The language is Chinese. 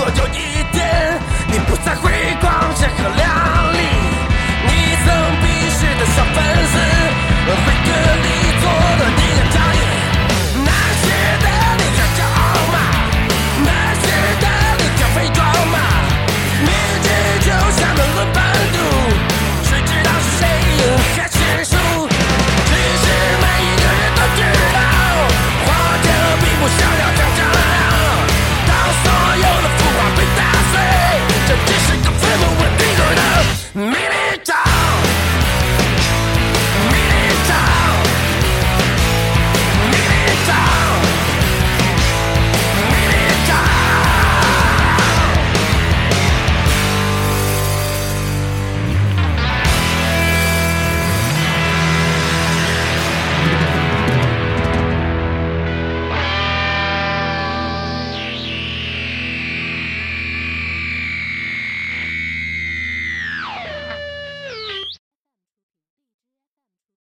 若有一天你不再回。